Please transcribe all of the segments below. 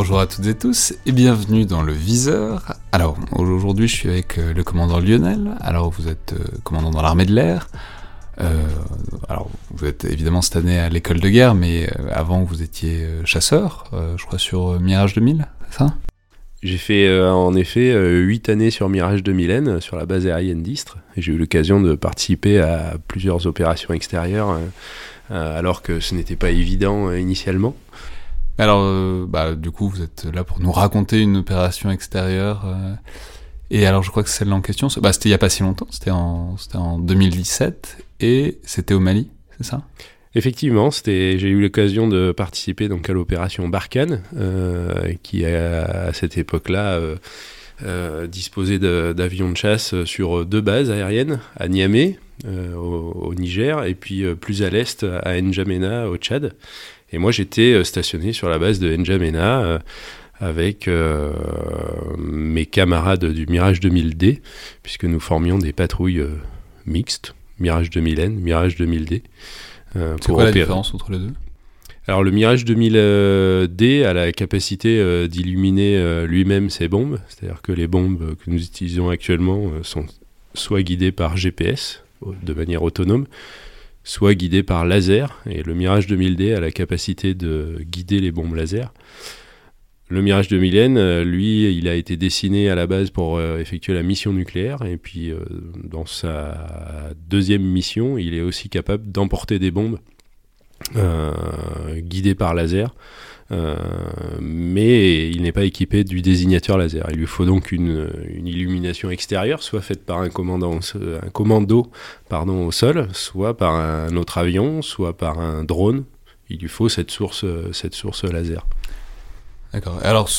Bonjour à toutes et tous et bienvenue dans le viseur. Alors aujourd'hui je suis avec euh, le commandant Lionel. Alors vous êtes euh, commandant dans l'armée de l'air. Euh, alors vous êtes évidemment cette année à l'école de guerre, mais avant vous étiez chasseur, je crois sur Mirage 2000, c'est ça? J'ai fait en effet 8 années sur Mirage 2000 sur la base aérienne d'Istres. Et J'ai eu l'occasion de participer à plusieurs opérations extérieures alors que ce n'était pas évident initialement. Alors euh, bah, du coup vous êtes là pour nous raconter une opération extérieure. euh, et alors je crois que celle-là en question, bah, c'était il y a pas si longtemps, c'était en, en 2017 et c'était au Mali, c'est ça? Effectivement, j'ai eu l'occasion de participer donc à l'opération Barkhane, euh, qui a, à cette époque-là euh, euh, de- d'avions de chasse sur deux bases aériennes, à Niamey, euh, au, au Niger, et puis euh, plus à l'est, à N'Djamena, au Tchad. Et moi, j'étais euh, stationné sur la base de N'Djamena euh, avec euh, mes camarades du Mirage 2000D, puisque nous formions des patrouilles euh, mixtes, Mirage 2000N, Mirage 2000D. euh, C'est quoi la différence entre les deux? Alors le Mirage 2000D a la capacité euh, d'illuminer euh, lui-même ses bombes, c'est-à-dire que les bombes que nous utilisons actuellement euh, sont soit guidées par GPS euh, de manière autonome, soit guidées par laser, et le Mirage 2000D a la capacité de guider les bombes laser. Le Mirage 2000N, euh, lui, il a été dessiné à la base pour euh, effectuer la mission nucléaire, et puis euh, dans sa deuxième mission, il est aussi capable d'emporter des bombes euh, guidé par laser, euh, mais il n'est pas équipé du désignateur laser. Il lui faut donc une, illumination extérieure, soit faite par un, commando au sol, soit par un autre avion, soit par un drone. Il lui faut cette source, euh, cette source laser. D'accord. Alors,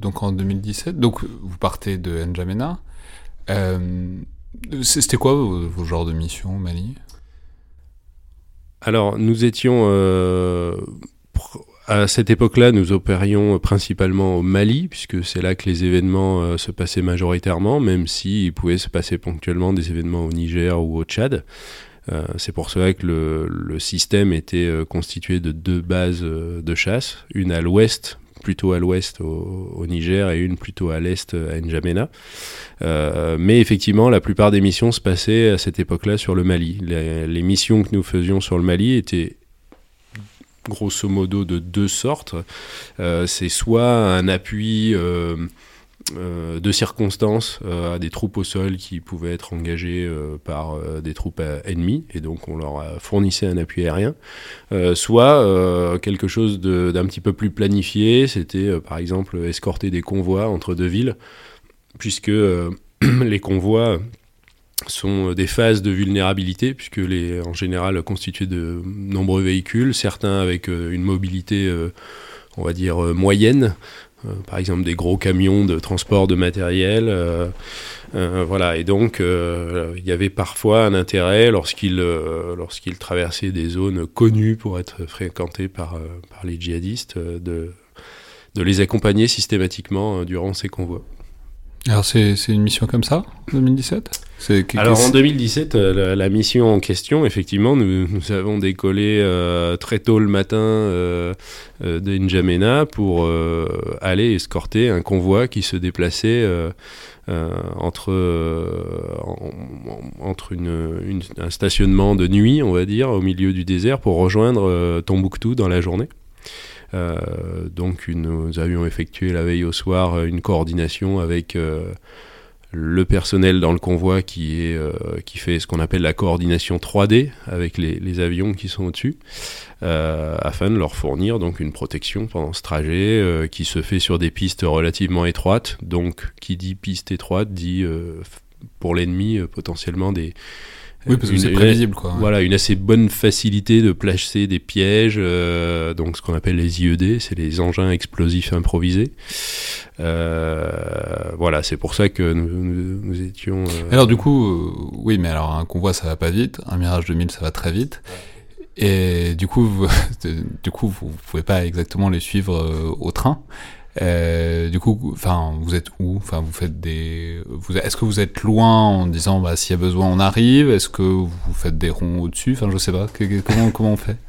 donc en 2017, donc vous partez de N'Djamena. Euh, C'était quoi vos, vos genres de missions au Mali? Alors, nous étions. euh, à cette époque-là, nous opérions principalement au Mali, puisque c'est là que les événements euh, se passaient majoritairement, même s'il pouvait se passer ponctuellement des événements au Niger ou au Tchad. Euh, c'est pour cela que le, système était constitué de deux bases de chasse, une à l'ouest, plutôt à l'ouest au, Niger, et une plutôt à l'est à N'Djamena. Euh, mais effectivement, la plupart des missions se passaient à cette époque-là sur le Mali. Les, missions que nous faisions sur le Mali étaient grosso modo de deux sortes. Euh, c'est soit un appui euh, euh, de circonstances euh, à des troupes au sol qui pouvaient être engagées euh, par euh, des troupes euh, ennemies, et donc on leur fournissait un appui aérien, Euh, soit euh, quelque chose d'un petit peu plus planifié, c'était euh, par exemple escorter des convois entre deux villes, puisque euh, les convois sont des phases de vulnérabilité, puisque les, en général constitués de nombreux véhicules, certains avec euh, une mobilité, euh, on va dire, euh, moyenne, euh, par exemple des gros camions de transport de matériel. euh, euh, voilà, et donc euh, il y avait parfois un intérêt lorsqu'ils euh, lorsqu'ils traversaient des zones connues pour être fréquentées par, euh, par les djihadistes, euh, de, de les accompagner systématiquement euh, durant ces convois. Alors, c'est une mission comme ça, 2017 C'est que- Alors en 2017, euh, la, la mission en question, effectivement, nous, nous avons décollé euh, très tôt le matin euh, euh, de N'Djamena pour aller escorter un convoi qui se déplaçait entre, en- en- entre une, une- un stationnement de nuit, on va dire, au milieu du désert pour rejoindre Tombouctou dans la journée. Euh, donc nous avions effectué la veille au soir euh, une coordination avec euh, le personnel dans le convoi qui, est, qui fait ce qu'on appelle la coordination 3D avec les, avions qui sont au-dessus, afin de leur fournir donc une protection pendant ce trajet qui se fait sur des pistes relativement étroites. Donc, qui dit piste étroite dit pour l'ennemi potentiellement des, oui, parce que c'est prévisible, quoi. Voilà, une assez bonne facilité de placer des pièges, euh, donc ce qu'on appelle les IED, c'est les engins explosifs improvisés. Euh, voilà, c'est pour ça que nous, nous, étions. Euh, alors du coup, oui, mais alors un convoi ça va pas vite, un Mirage 2000 ça va très vite. Et du coup, vous, du coup, vous pouvez pas exactement les suivre au train. Euh, du coup, enfin, vous êtes où? Enfin, vous faites des. Est-ce que vous êtes loin en disant, bah, s'il y a besoin, on arrive? Est-ce que vous faites des ronds au-dessus? Enfin, je sais pas. Comment, comment on fait?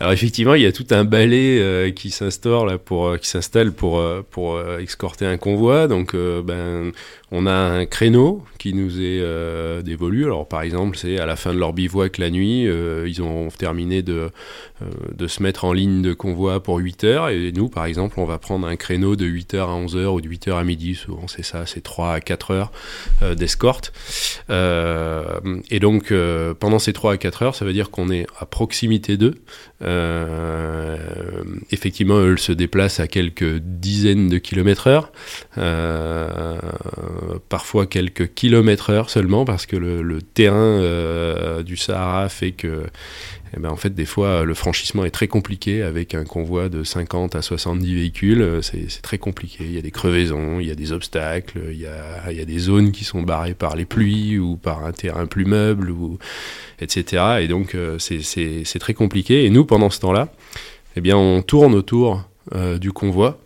Alors effectivement, il y a tout un balai euh, qui s'instaure là pour euh, qui s'installe pour pour escorter un convoi. Donc ben on a un créneau qui nous est euh, dévolu. Alors par exemple, c'est à la fin de leur bivouac la nuit, euh, ils ont terminé de, euh, de se mettre en ligne de convoi pour 8 heures. Et nous, par exemple, on va prendre un créneau de 8 heures à 11 heures ou de 8 heures à midi. Souvent, c'est ça, c'est 3 à 4 heures d'escorte. et donc, pendant ces 3 à 4 heures, ça veut dire qu'on est à proximité d'eux. effectivement, eux se déplacent à quelques dizaines de kilomètres heure. Euh, parfois quelques kilomètres heure seulement parce que le, terrain euh, du Sahara fait que eh ben, en fait, des fois, le franchissement est très compliqué avec un convoi de 50 à 70 véhicules. C'est très compliqué. Il y a des crevaisons, il y a des obstacles, il y a, des zones qui sont barrées par les pluies ou par un terrain plus meuble, ou, etc. Et donc, euh, c'est très compliqué. Et nous, pendant ce temps-là, eh bien, on tourne autour du convoi.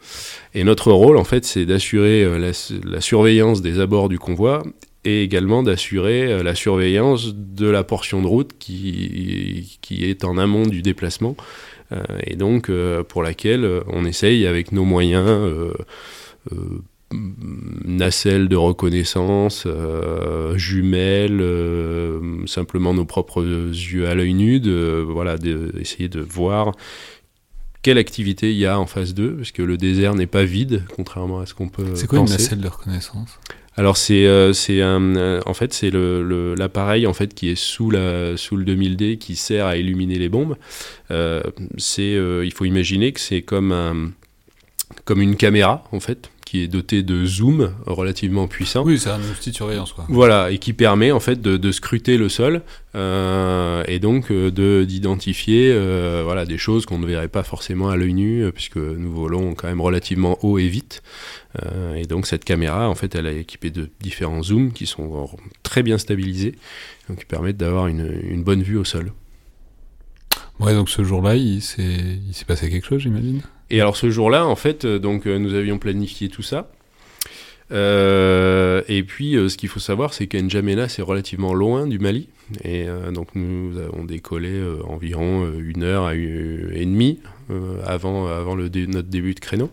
Et notre rôle, en fait, c'est d'assurer euh, la, surveillance des abords du convoi et également d'assurer euh, la surveillance de la portion de route qui, qui est en amont du déplacement euh, et donc pour laquelle on essaye avec nos moyens nacelles de reconnaissance, jumelles, simplement nos propres yeux à l'œil nu, de, voilà, d'essayer de voir quelle activité il y a en phase 2, parce que le désert n'est pas vide, contrairement à ce qu'on peut C'est quoi une nacelle de reconnaissance? Alors c'est euh, c'est un euh, en fait c'est le l'appareil en fait qui est sous la sous le 2000D qui sert à illuminer les bombes. Euh, c'est il faut imaginer que c'est comme un comme une caméra en fait qui est doté de zoom relativement puissant. Oui, c'est un outil de surveillance. Quoi. Voilà, et qui permet en fait de, de scruter le sol euh, et donc euh, de d'identifier euh, voilà des choses qu'on ne verrait pas forcément à l'œil nu puisque nous volons quand même relativement haut et vite. Euh, et donc cette caméra, en fait, elle est équipée de différents zooms qui sont très bien stabilisés, donc qui permettent d'avoir une, une bonne vue au sol. Ouais, donc ce jour-là, il s'est passé quelque chose, j'imagine? Et alors ce jour-là, en fait, euh, donc euh, nous avions planifié tout ça. Euh, et puis, ce qu'il faut savoir, c'est qu'Njamena, c'est relativement loin du Mali. Et donc, nous avons décollé environ une heure et demie avant, avant le notre début de créneau.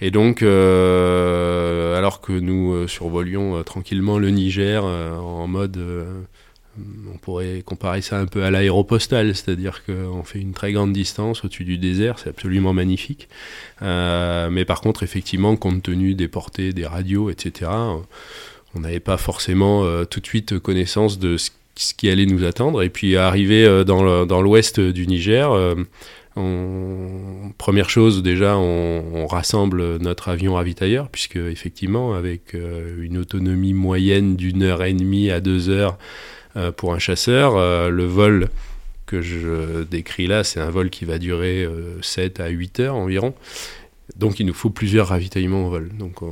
Et donc, alors que nous survolions tranquillement le Niger en mode on pourrait comparer ça un peu à l'aéropostale, c'est-à-dire qu'on fait une très grande distance au-dessus du désert, c'est absolument magnifique. Euh, mais par contre, effectivement, compte tenu des portées, des radios, etc., on n'avait pas forcément euh, tout de suite connaissance de ce, qui allait nous attendre. Et puis, arrivé euh, dans l'ouest du Niger, première chose, déjà, on, rassemble notre avion ravitailleur, puisque effectivement, avec une autonomie moyenne d'une heure et demie à deux heures, pour un chasseur. Euh, le vol que je décris là, c'est un vol qui va durer 7 euh, à 8 heures environ. Donc il nous faut plusieurs ravitaillements au vol. Donc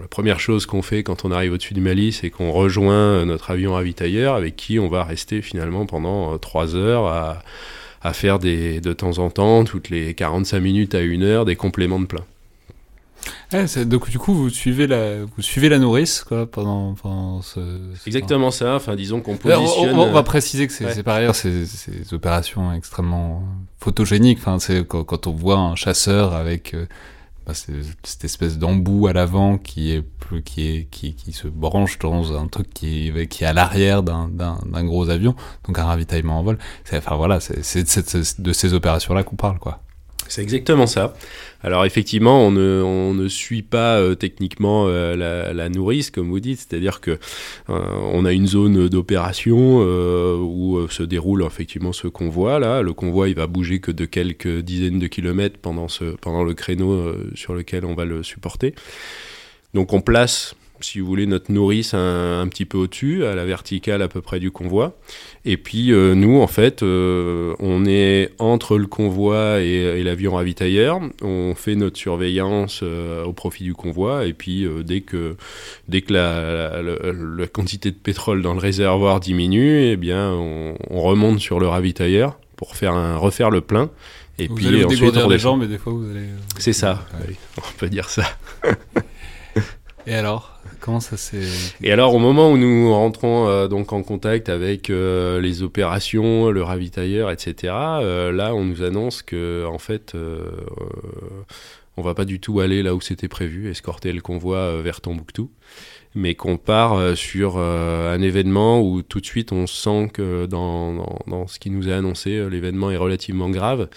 la première chose qu'on fait quand on arrive au-dessus du Mali, c'est qu'on rejoint notre avion ravitailleur avec qui on va rester finalement pendant 3 heures à, à faire des, de temps en temps, toutes les 45 minutes à 1 heure, des compléments de plein. Eh, donc du coup, vous suivez la, vous suivez la nourrice quoi pendant, pendant ce, Exactement ça. Enfin, disons qu'on positionne. On, va préciser que c'est par ailleurs ces, ces, opérations extrêmement photogéniques. Enfin, c'est quand, on voit un chasseur avec euh, bah, cette espèce d'embout à l'avant qui est qui est qui, qui se branche dans un truc qui est qui est à l'arrière d'un d'un gros avion, donc un ravitaillement en vol. Enfin voilà, c'est de ces opérations là qu'on parle quoi. C'est exactement ça. Alors effectivement, on ne, suit pas euh, techniquement euh, la, la, nourrice, comme vous dites, c'est-à-dire que euh, on a une zone d'opération où se déroule effectivement ce convoi. Là, le convoi, il va bouger que de quelques dizaines de kilomètres pendant, ce, pendant le créneau sur lequel on va le supporter. Donc on place si vous voulez, notre nourrice un, petit peu au-dessus, à la verticale à peu près du convoi. Et puis euh, nous, en fait, euh, on est entre le convoi et, l'avion ravitailleur. On fait notre surveillance euh, au profit du convoi. Et puis dès que, dès que la, la, quantité de pétrole dans le réservoir diminue, eh bien, on, remonte sur le ravitailleur pour faire un, refaire le plein. Et vous puis allez vous ensuite, les gens, mais des fois vous allez. C'est ça, on peut dire ça. et alors? Et alors, au moment où nous rentrons euh, donc en contact avec euh, les opérations, le ravitailleur, etc., euh, là, on nous annonce que en fait, on va pas du tout aller là où c'était prévu, escorter le convoi vers Tombouctou, mais qu'on part sur un événement où tout de suite on sent que dans, dans, dans ce qui nous est annoncé, l'événement est relativement grave.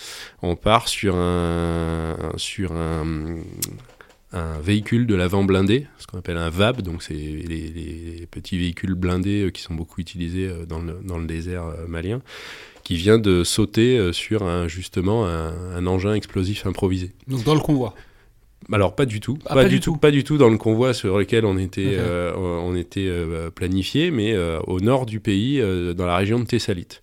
On part sur un sur un un véhicule de l'avant blindé, ce qu'on appelle un VAB, donc c'est les, petits véhicules blindés euh, qui sont beaucoup utilisés euh, dans le, dans le désert euh, malien, qui vient de sauter sur un, justement un, engin explosif improvisé. Donc dans le convoi alors pas du tout, ah, pas, du tout. pas du tout dans le convoi sur lequel on était, on était planifié, mais au nord du pays, dans la région de Thessalite.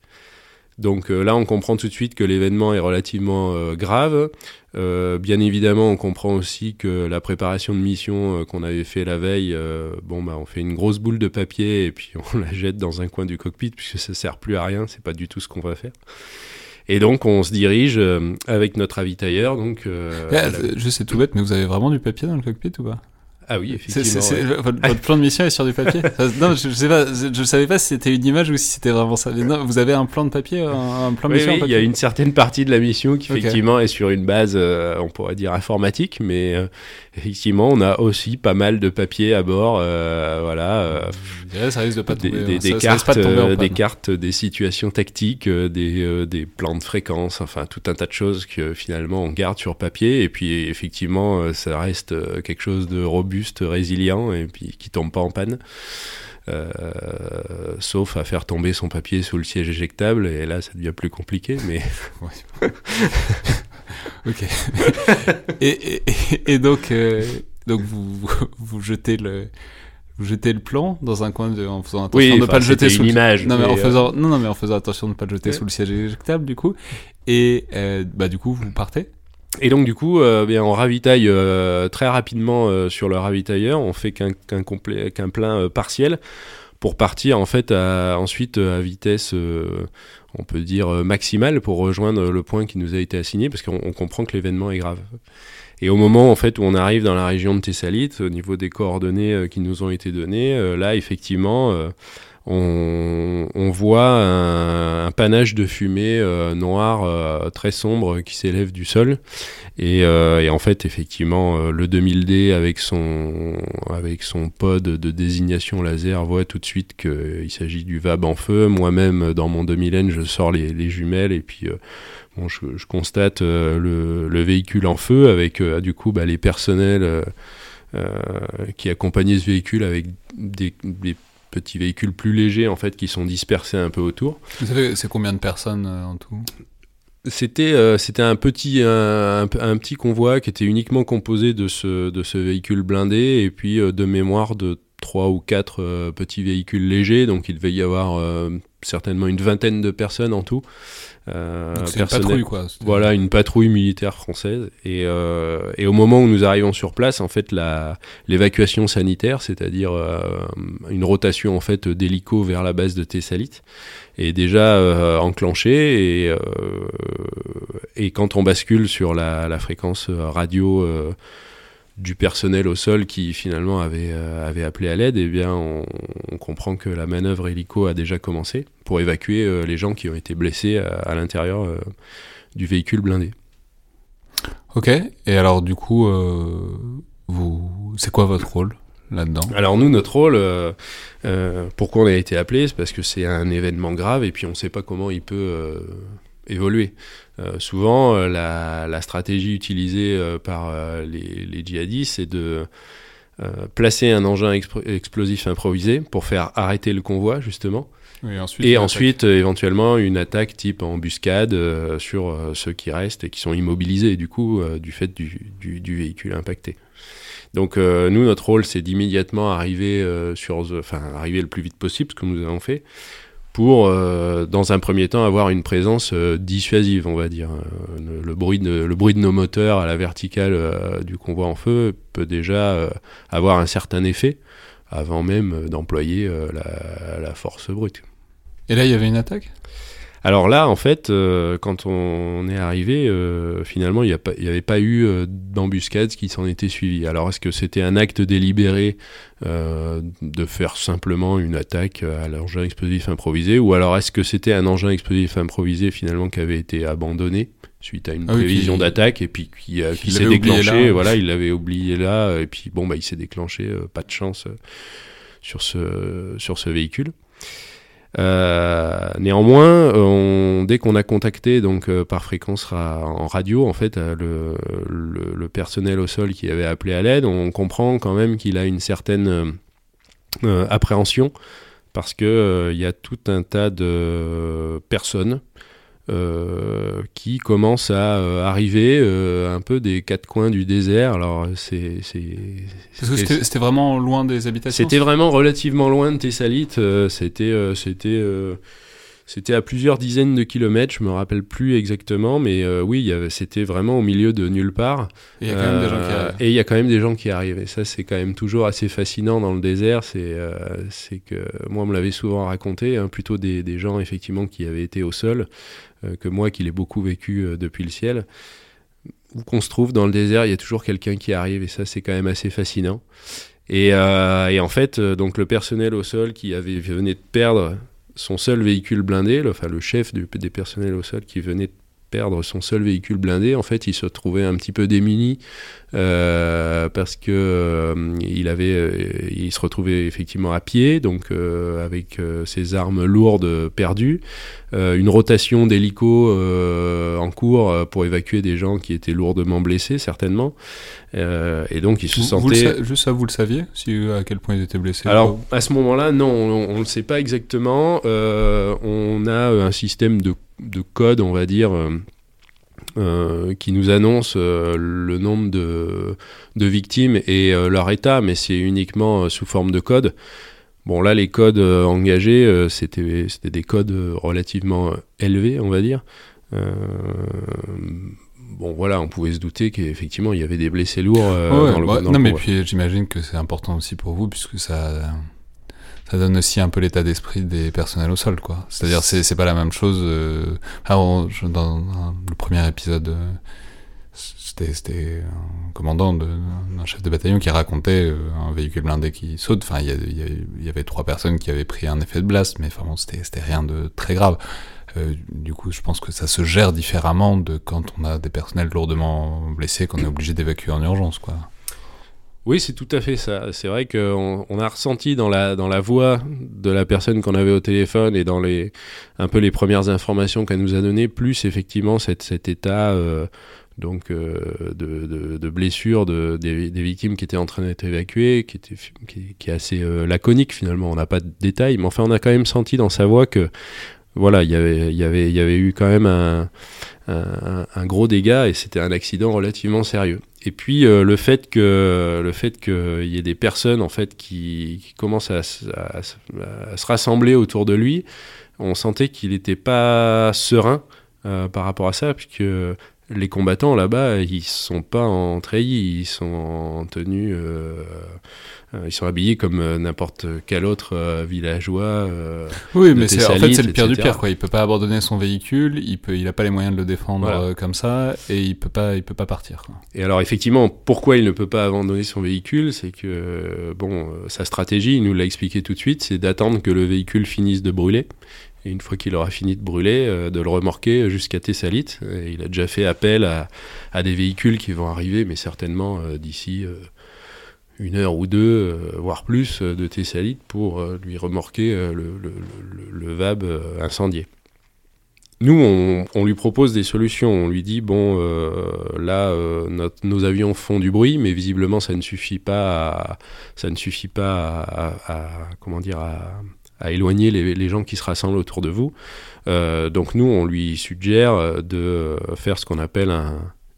Donc là, on comprend tout de suite que l'événement est relativement grave. Euh, bien évidemment, on comprend aussi que la préparation de mission euh, qu'on avait fait la veille, euh, bon bah on fait une grosse boule de papier et puis on la jette dans un coin du cockpit puisque ça sert plus à rien, c'est pas du tout ce qu'on va faire. Et donc on se dirige avec notre ravitailleur. Donc, je sais tout bête, mais vous avez vraiment du papier dans le cockpit ou pas? Ah oui, effectivement. votre, plan de mission est sur du papier Non, je, ne sais pas, je, savais pas si c'était une image ou si c'était vraiment ça. non, vous avez un plan de papier, un, plan de mission Oui, il y a une certaine partie de la mission qui effectivement est sur une base, euh, on pourrait dire informatique, mais euh, effectivement, on a aussi pas mal de papier à bord, euh, voilà. Ça risque de pas tomber, des, des, cartes, des cartes, des situations tactiques, des, des plans de fréquence, enfin tout un tas de choses que finalement on garde sur papier, et puis effectivement, ça reste quelque chose de robuste résilient et puis qui tombe pas en panne. Euh, sauf à faire tomber son papier sous le siège éjectable et là ça devient plus compliqué mais ok. Et, et, donc euh, donc vous, vous, jetez le vous jetez le plan dans un coin de, en faisant attention de ne pas le jeter sous image non mais, en faisant non non mais en faisant attention de ne pas le jeter sous le siège éjectable du coup. Et euh, bah du coup vous partez. Et donc du coup, euh, bien, on ravitaille euh, très rapidement euh, sur le ravitailleur, on fait qu'un qu'un plein partiel pour partir en fait ensuite à vitesse, on peut dire maximale pour rejoindre le point qui nous a été assigné parce qu'on comprend que l'événement est grave. Et au moment en fait où on arrive dans la région de Thessalite, au niveau des coordonnées qui nous ont été données, là effectivement on, voit un, panache de fumée euh, noire euh, très sombre qui s'élève du sol. Et, euh, en fait, effectivement, le 2000D avec son, avec son pod de désignation laser voit tout de suite qu'il s'agit du VAB en feu. Moi-même, dans mon 2000N, je sors les, jumelles et puis bon, je, constate le, véhicule en feu avec du coup bah, les personnels. qui accompagnaient ce véhicule avec des, des petits véhicules plus légers en fait qui sont dispersés un peu autour. Vous savez, c'est combien de personnes euh, en tout? C'était euh, c'était un petit un, petit convoi qui était uniquement composé de ce de ce véhicule blindé et puis euh, de mémoire de trois ou quatre petits véhicules légers donc il devait y avoir certainement une vingtaine de personnes en tout euh, c'est une patrouille, quoi. Voilà, une patrouille militaire française. Et, euh, et, au moment où nous arrivons sur place, en fait, l'évacuation sanitaire, c'est-à-dire euh, une rotation en fait d'hélico vers la base de Thessalite, est déjà euh, enclenchée. Et, euh, et quand on bascule sur la, la fréquence radio du personnel au sol qui finalement avait, euh, avait appelé à l'aide, eh bien on, comprend que la manœuvre hélico a déjà commencé pour évacuer euh, les gens qui ont été blessés à, l'intérieur euh, du véhicule blindé. Ok, et alors du coup, vous, c'est quoi votre rôle là-dedans? Alors nous, notre rôle, pourquoi on a été appelé, c'est parce que c'est un événement grave et puis on ne sait pas comment il peut évoluer. souvent, la, stratégie utilisée par les, les, djihadistes, c'est de placer un engin explosif improvisé pour faire arrêter le convoi, justement. et ensuite, éventuellement, une attaque type embuscade sur ceux qui restent et qui sont immobilisés, du coup, du fait du, du véhicule impacté. Donc euh, nous, notre rôle, c'est d'immédiatement arriver euh, sur, enfin arriver le plus vite possible, ce que nous avons fait, pour, euh, dans un premier temps, avoir une présence dissuasive, on va dire. Le, bruit de, le bruit de nos moteurs à la verticale du convoi en feu peut déjà avoir un certain effet avant même d'employer la force brute. Et là, il y avait une attaque? Alors là, en fait, euh, quand on est arrivé, euh, finalement, il n'y avait pas eu euh, d'embuscade qui s'en était suivi. Alors est-ce que c'était un acte délibéré de faire simplement une attaque à l'engin explosif improvisé, ou alors est-ce que c'était un engin explosif improvisé finalement qui avait été abandonné suite à une ah prévision d'attaque et puis qui, s'est déclenché, voilà, il l'avait oublié là, et puis bon, bah, il s'est déclenché, pas de chance sur ce, sur ce véhicule. Euh, néanmoins, dès qu'on a contacté donc euh, par fréquence en radio, en fait, euh, le, le, personnel au sol qui avait appelé à l'aide, on comprend quand même qu'il a une certaine appréhension parce que il y a tout un tas de personnes euh, qui commence à euh, arriver euh, un peu des quatre coins du désert. Alors c'est parce que c'était vraiment loin des habitations. C'était vraiment relativement loin de Thessalite. c'était c'était c'était à plusieurs dizaines de kilomètres, je me rappelle plus exactement, mais oui, c'était vraiment au milieu de nulle part. Et il y a quand même des gens qui arrivent. Et il y a quand même des gens qui arrivent. Et ça, c'est quand même toujours assez fascinant dans le désert. C'est c'est que moi, on me l'avait souvent raconté, hein, plutôt des, des, gens effectivement qui avaient été au sol. Euh, que moi qui l'ai beaucoup vécu euh, depuis le ciel. Où qu'on se trouve dans le désert, il y a toujours quelqu'un qui arrive et ça c'est quand même assez fascinant. Et, euh, en fait, donc le personnel au sol qui avait venait de perdre son seul véhicule blindé, enfin le chef des personnels au sol qui venait de perdre son seul véhicule blindé, en fait, il se trouvait un petit peu démuni euh, parce que euh, il avait, euh, il se retrouvait effectivement à pied, donc avec ses armes lourdes perdues, une rotation d'hélico en cours pour évacuer des gens qui étaient lourdement blessés certainement, et donc il se sentait. juste ça, vous le saviez, si à quel point ils étaient blessés Alors à ce moment-là, non, on ne le sait pas exactement. on a un système de de code, on va dire, euh, euh, qui nous annonce euh, le nombre de, victimes et leur état, mais c'est uniquement sous forme de code. Bon, là, les codes engagés, c'était des codes relativement élevés, on va dire. bon, voilà, on pouvait se douter qu'effectivement, il y avait des blessés lourds dans le, Non, mais puis j'imagine que c'est important aussi pour vous, puisque ça ça donne aussi un peu l'état d'esprit des personnels au sol, quoi. C'est-à-dire, c'est, c'est pas la même chose. Euh... dans le premier épisode, euh, c'était, un commandant d'un chef de bataillon qui racontait euh, un véhicule blindé qui saute. Enfin, il y, avait trois personnes qui avaient pris un effet de blast, mais enfin c'était, c'était rien de très grave. Du coup, je pense que ça se gère différemment de quand on a des personnels lourdement blessés qu'on est obligé d'évacuer en urgence, quoi. Oui, c'est tout à fait ça. C'est vrai qu'on on a ressenti dans la, dans la voix de la personne qu'on avait au téléphone et dans les, un peu les premières informations qu'elle nous a données, plus effectivement cet, état euh, donc, euh, de, de, blessures de, des, victimes qui étaient en train d'être évacuées, qui, était, qui, qui est assez euh, laconique finalement. On n'a pas de détails, mais enfin on a quand même senti dans sa voix que voilà, y il y, avait, y avait eu quand même un, un gros dégât et c'était un accident relativement sérieux. Et puis euh, le fait que le fait qu'il y ait des personnes en fait qui, commencent à, se rassembler autour de lui, on sentait qu'il n'était pas serein euh, par rapport à ça, puisque les combattants là-bas, ils sont pas en treillis, ils sont en tenue euh, euh, ils sont habillés comme euh, n'importe quel autre euh, villageois. oui, mais c'est, en fait, c'est le pire du pire. Quoi. Il peut pas abandonner son véhicule, il peut, il a pas les moyens de le défendre comme ça, et il peut pas, il peut pas partir. Et alors, effectivement, pourquoi il ne peut pas abandonner son véhicule C'est que, bon, sa stratégie, il nous l'a expliqué tout de suite, c'est d'attendre que le véhicule finisse de brûler. Et une fois qu'il aura fini de brûler, de le remorquer jusqu'à Thessalite. Il a déjà fait appel à, des véhicules qui vont arriver, mais certainement d'ici une heure ou deux, euh, voire plus, euh, de Thessalite pour euh, lui remorquer le, VAB incendié. nous, on, lui propose des solutions. On lui dit bon, là, nos avions font du bruit, mais visiblement, ça ne suffit pas. À, ça ne suffit pas à, comment dire à, éloigner les, gens qui se rassemblent autour de vous. donc nous, on lui suggère de faire ce qu'on appelle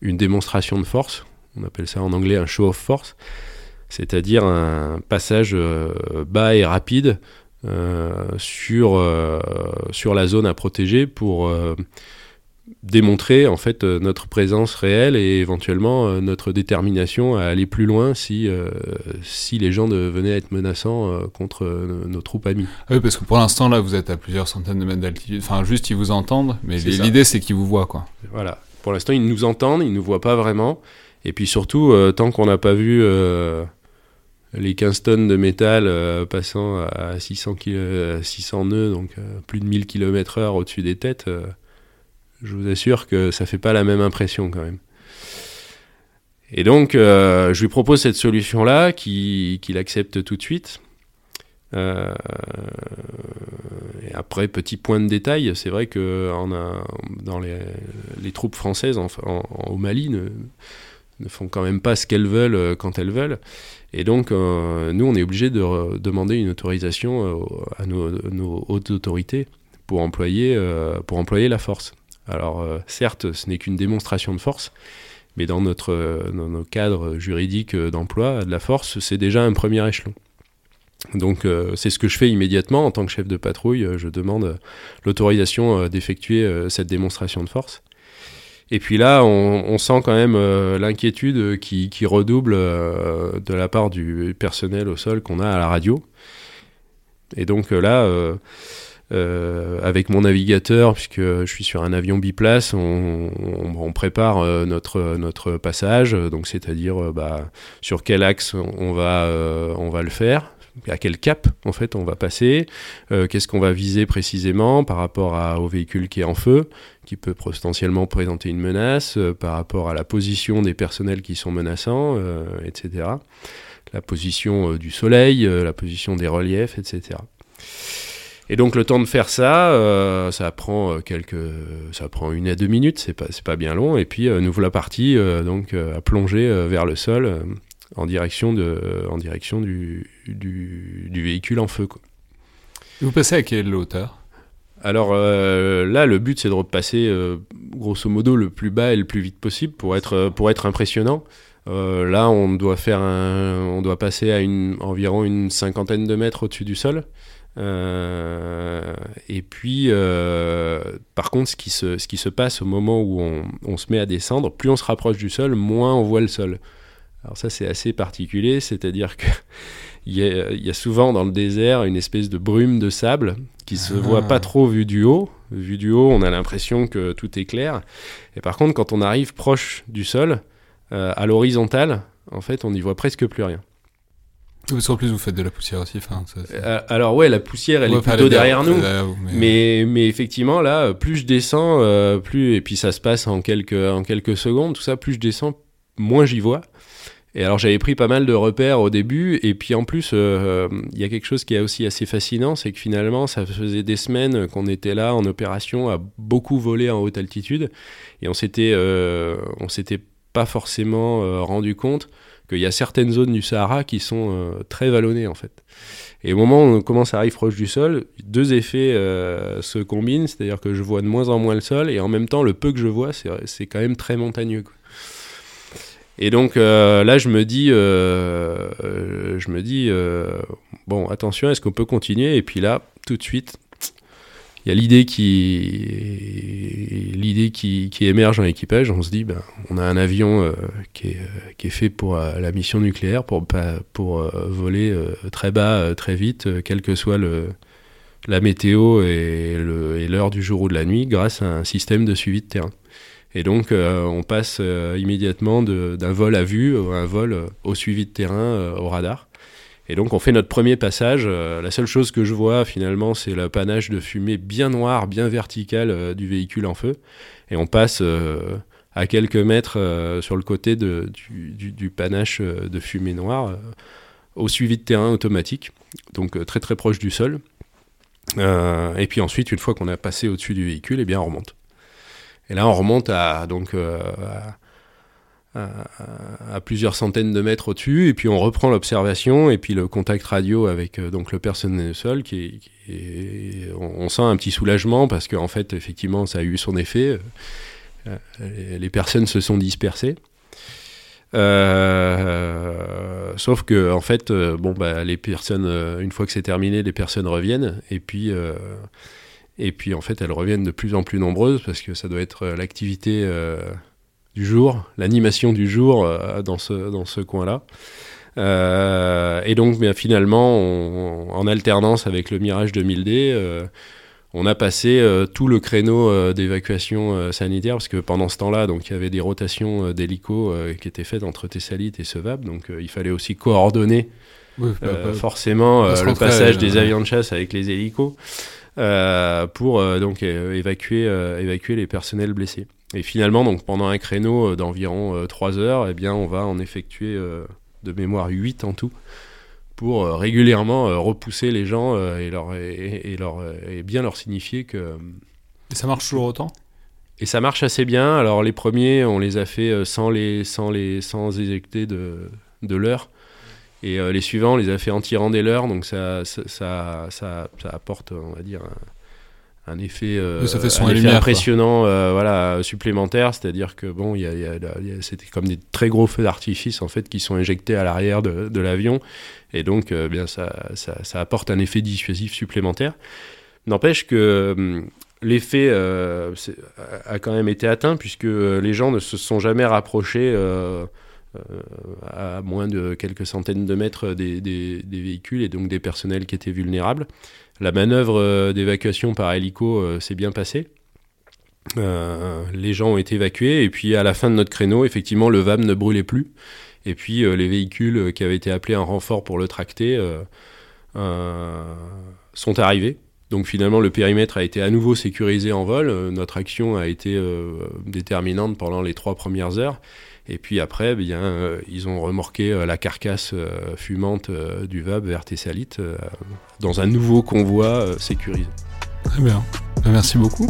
une démonstration de force. On appelle ça en anglais un show of force c'est-à-dire un passage euh, bas et rapide euh, sur, euh, sur la zone à protéger pour démontrer en fait notre présence réelle et éventuellement notre détermination à aller plus loin si, si les gens venaient à être menaçants contre nos troupes amies. Ah oui, parce que pour l'instant là vous êtes à plusieurs centaines de mètres d'altitude, enfin juste ils vous entendent, mais l'idée c'est qu'ils vous voient quoi. Voilà, pour l'instant ils nous entendent, ils nous voient pas vraiment, et puis surtout tant qu'on n'a pas vu les 15 tonnes de métal euh, passant à 600, 600 nœuds, donc euh, plus de 1000 km heure au-dessus des têtes, euh, je vous assure que ça fait pas la même impression quand même. Et donc, je lui propose cette solution-là, qu'il accepte tout de suite. et après, petit point de détail, c'est vrai que dans les, troupes françaises au Mali ne, font quand même pas ce qu'elles veulent quand elles veulent. Et donc, euh, nous, on est obligé de demander une autorisation euh, à nos, hautes autorités pour employer, euh, pour employer la force. Alors, certes, ce n'est qu'une démonstration de force, mais dans notre dans nos cadres juridiques d'emploi de la force, c'est déjà un premier échelon. Donc c'est ce que je fais immédiatement en tant que chef de patrouille, je demande l'autorisation d'effectuer cette démonstration de force. Et puis là, on, sent quand même euh, l'inquiétude qui, redouble euh, de la part du personnel au sol qu'on a à la radio. Et donc euh, avec mon navigateur, puisque je suis sur un avion biplace, on, prépare notre, notre passage, donc c'est-à-dire bah, sur quel axe on va, on va le faire, à quel cap en fait on va passer, qu'est-ce qu'on va viser précisément par rapport à, au véhicule qui est en feu, qui peut potentiellement présenter une menace euh, par rapport à la position des personnels qui sont menaçants, euh, etc. La position euh, du soleil, la position des reliefs, etc. Et donc le temps de faire ça, ça prend quelques, ça prend une à deux minutes, c'est pas, c'est pas bien long. Et puis nous voilà partis donc à plonger vers le sol en direction de, en direction du, du, du véhicule en feu. Quoi. Vous passez à quelle hauteur? Alors euh, là, le but, c'est de repasser euh, grosso modo le plus bas et le plus vite possible pour être, euh, pour être impressionnant. là, on doit, faire on doit passer à une, environ une cinquantaine de mètres au-dessus du sol. Et puis, par contre, ce qui, se, ce qui se passe au moment où on, on, se met à descendre, plus on se rapproche du sol, moins on voit le sol. Alors ça, c'est assez particulier, c'est-à-dire que il y, a, souvent dans le désert une espèce de brume de sable qui se ah. voit pas trop vu du haut. Vu du haut, on a l'impression que tout est clair. Et par contre, quand on arrive proche du sol, euh, à l'horizontale, en fait, on n'y voit presque plus rien. Parce qu'en plus, vous faites de la poussière aussi. Euh, alors ouais, la poussière, elle est plutôt derrière, nous. mais, mais, effectivement, là, plus je descends, euh, plus et puis ça se passe en quelques en quelques secondes, tout ça, plus je descends, moins j'y vois. Et alors j'avais pris pas mal de repères au début, et puis en plus, euh, il y a quelque chose qui est aussi assez fascinant, c'est que finalement, ça faisait des semaines qu'on était là en opération à beaucoup voler en haute altitude, et on s'était, euh, on s'était pas forcément rendu compte qu'il y a certaines zones du Sahara qui sont très vallonnées en fait. Et au moment où on commence à arriver proche du sol, deux effets se combinent, c'est-à-dire que je vois de moins en moins le sol, et en même temps, le peu que je vois, c'est quand même très montagneux. Et donc euh, là, je me dis, euh, euh, je me dis, bon, attention, est-ce qu'on peut continuer? Et puis là, tout de suite, y a l'idée qui, l'idée qui, émerge dans l'équipage. On se dit, ben, on a un avion qui, est, qui, est, fait pour la mission nucléaire, pour, pour voler très bas, très vite, quelle que soit le, la météo et l'heure du jour ou de la nuit, grâce à un système de suivi de terrain. Et donc, euh, on passe euh, immédiatement d'un vol à vue à un vol euh, au suivi de terrain, au radar. Et donc, on fait notre premier passage. la seule chose que je vois, finalement, c'est le panache de fumée bien noir, bien vertical du véhicule en feu. Et on passe à quelques mètres sur le côté du, panache de fumée noire au suivi de terrain automatique, donc très très proche du sol. et puis ensuite, une fois qu'on a passé au-dessus du véhicule, eh bien, on remonte. Et là, on remonte à, donc, à, plusieurs centaines de mètres au-dessus, et puis on reprend l'observation, et puis le contact radio avec donc le personnel sol, qui, on, sent un petit soulagement parce qu'en fait, effectivement, ça a eu son effet. les personnes se sont dispersées. Euh, sauf que en fait, euh, bon bah les personnes, euh, une fois que c'est terminé, les personnes reviennent et puis et puis en fait elles reviennent de plus en plus nombreuses parce que ça doit être l'activité du jour, l'animation du jour dans ce dans ce coin-là. et donc bien finalement, en alternance avec le Mirage 2000D on a passé euh, tout le créneau euh, d'évacuation euh, sanitaire parce que pendant ce temps-là, donc il y avait des rotations d'hélicos qui étaient faites entre Thessalite et Sevab, donc il fallait aussi coordonner forcément le passage des avions de chasse avec les hélicos pour donc évacuer évacuer les personnels blessés. Et finalement, donc pendant un créneau d'environ 3 heures, eh bien on va en effectuer de mémoire 8 en tout pour euh, régulièrement euh, repousser les gens euh, et, leur, et, leur, et bien leur signifier que... Et ça marche toujours autant? Et ça marche assez bien. Alors les premiers, on les a fait sans les sans les sans éjecter de, de l'heure. Et les suivants, on les a fait en tirant des leurs. Donc ça ça, ça, ça, apporte, on va dire, un effet, euh, impressionnant euh, voilà, supplémentaire, c'est-à-dire que bon, y c'était comme des très gros feux d'artifice en fait qui sont injectés à l'arrière de, de l'avion, et donc euh, bien ça, ça, ça, apporte un effet dissuasif supplémentaire. N'empêche que hum, l'effet a quand même été atteint puisque les gens ne se sont jamais rapprochés à moins de quelques centaines de mètres des, véhicules et donc des personnels qui étaient vulnérables. La manœuvre euh, d'évacuation par hélico euh, s'est bien passée. Euh, les gens ont été évacués et puis à la fin de notre créneau, effectivement, le VAM ne brûlait plus. Et puis les véhicules qui avaient été appelés en renfort pour le tracter sont arrivés. Donc finalement, le périmètre a été à nouveau sécurisé en vol. notre action a été déterminante pendant les trois premières heures. Et puis après, eh bien, euh, ils ont remorqué euh, la carcasse euh, fumante du VAB vers Thessalite dans un nouveau convoi sécurisé. Très bien. Merci beaucoup.